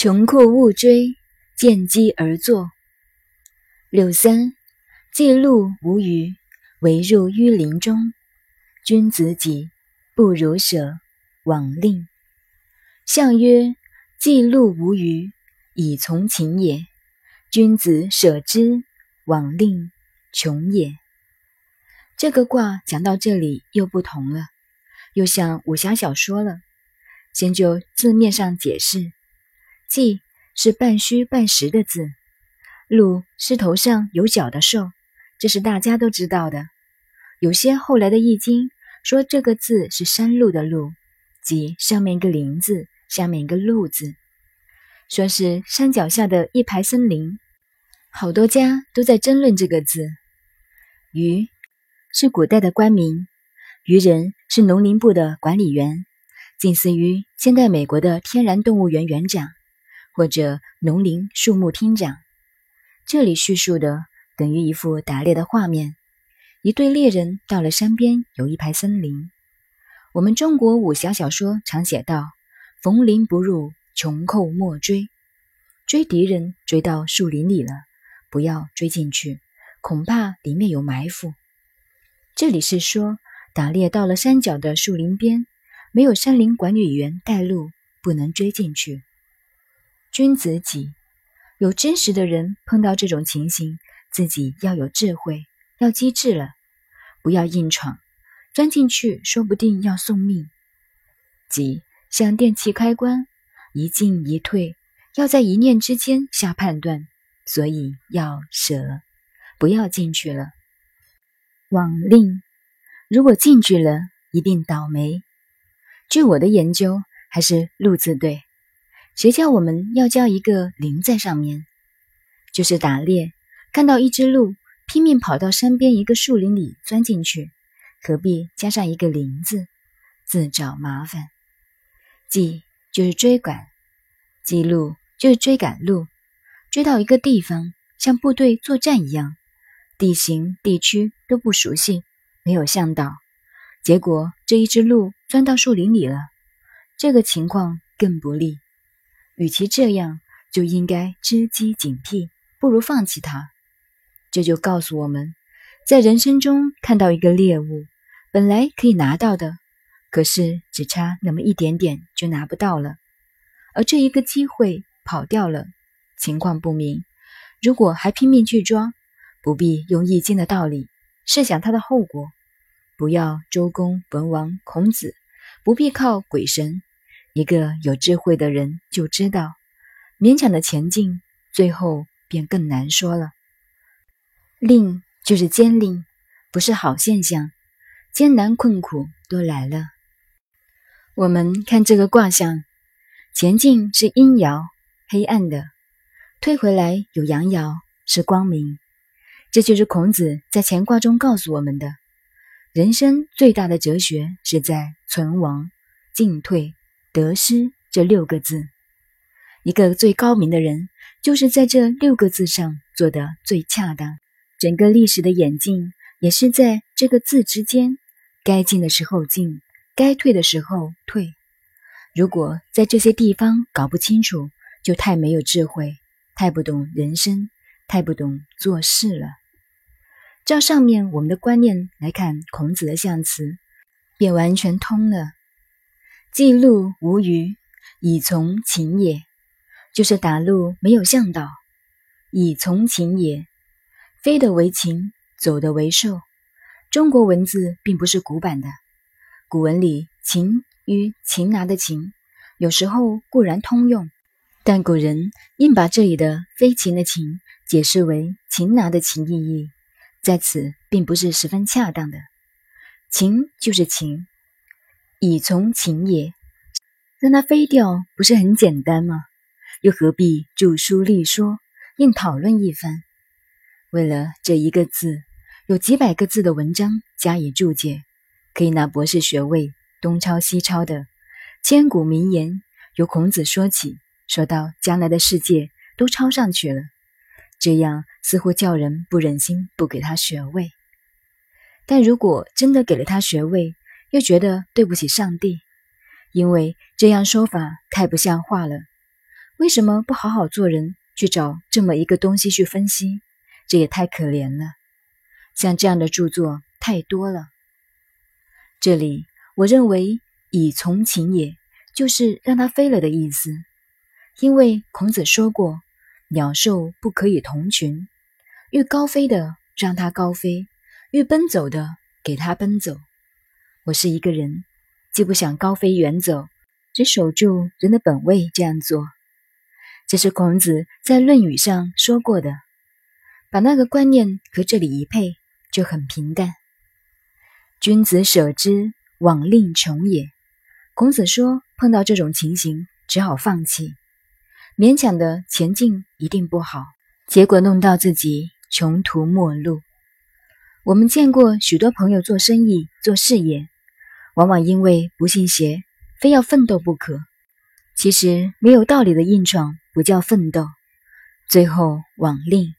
穷寇勿追，见机而作。六三，既路无余，唯入淤林中。君子己，不如舍，往令。相曰：既路无余，以从秦也。君子舍之，往令，穷也。这个卦讲到这里又不同了，又像武侠小说了。先就字面上解释。既是半虚半实的字，鹿是头上有角的兽，这是大家都知道的。有些后来的易经说这个字是山路的路，即上面一个林字，下面一个路字，说是山脚下的一排森林。好多家都在争论这个字。鱼是古代的官名，渔人是农林部的管理员，近似于现代美国的天然动物园园长。或者农林树木厅长，这里叙述的等于一幅打猎的画面。一队猎人到了山边，有一排森林。我们中国武侠小说常写到：“逢林不入，穷寇莫追。”追敌人追到树林里了，不要追进去，恐怕里面有埋伏。这里是说打猎到了山脚的树林边，没有山林管理员带路，不能追进去。君子己，有知识的人碰到这种情形，自己要有智慧，要机智了，不要硬闯，钻进去说不定要送命。己像电器开关，一进一退，要在一念之间下判断，所以要舍，不要进去了。往令，如果进去了，一定倒霉。据我的研究，还是路字对。谁叫我们要叫一个林在上面？就是打猎，看到一只鹿，拼命跑到山边一个树林里钻进去，何必加上一个林字？自找麻烦。记就是追赶，记录就是追赶路，追到一个地方，像部队作战一样，地形地区都不熟悉，没有向导，结果这一只鹿钻到树林里了，这个情况更不利。与其这样，就应该知机警惕，不如放弃它。这就告诉我们，在人生中看到一个猎物，本来可以拿到的，可是只差那么一点点就拿不到了。而这一个机会跑掉了，情况不明。如果还拼命去抓，不必用易经的道理设想它的后果，不要周公、文王、孔子，不必靠鬼神。一个有智慧的人就知道，勉强的前进，最后便更难说了。令就是艰令，不是好现象，艰难困苦都来了。我们看这个卦象，前进是阴爻，黑暗的；退回来有阳爻，是光明。这就是孔子在乾卦中告诉我们的：人生最大的哲学是在存亡、进退。得失这六个字，一个最高明的人，就是在这六个字上做的最恰当。整个历史的演进，也是在这个字之间，该进的时候进，该退的时候退。如果在这些地方搞不清楚，就太没有智慧，太不懂人生，太不懂做事了。照上面我们的观念来看，孔子的象辞，便完全通了。记路无余，以从秦也。就是打路没有向导，以从秦也。飞的为禽，走的为兽。中国文字并不是古板的，古文里“禽”与“擒拿”的“擒”，有时候固然通用，但古人硬把这里的“飞禽”的“禽”解释为“擒拿”的“擒”意义，在此并不是十分恰当的。禽就是禽。以从秦也，让它飞掉不是很简单吗？又何必著书立说，硬讨论一番？为了这一个字，有几百个字的文章加以注解，可以拿博士学位，东抄西抄的。千古名言由孔子说起，说到将来的世界都抄上去了，这样似乎叫人不忍心不给他学位。但如果真的给了他学位，又觉得对不起上帝，因为这样说法太不像话了。为什么不好好做人，去找这么一个东西去分析？这也太可怜了。像这样的著作太多了。这里我认为“以从禽也”就是让它飞了的意思，因为孔子说过：“鸟兽不可以同群，欲高飞的让它高飞，欲奔走的给它奔走。”我是一个人，既不想高飞远走，只守住人的本位，这样做。这是孔子在《论语》上说过的，把那个观念和这里一配。就很平淡。君子舍之，往令穷也。孔子说，碰到这种情形，只好放弃，勉强的前进一定不好，结果弄到自己穷途末路。我们见过许多朋友做生意、做事业，往往因为不信邪，非要奋斗不可。其实没有道理的硬闯不叫奋斗，最后枉令，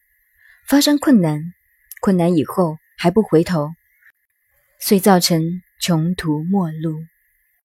发生困难。困难以后还不回头，遂造成穷途末路。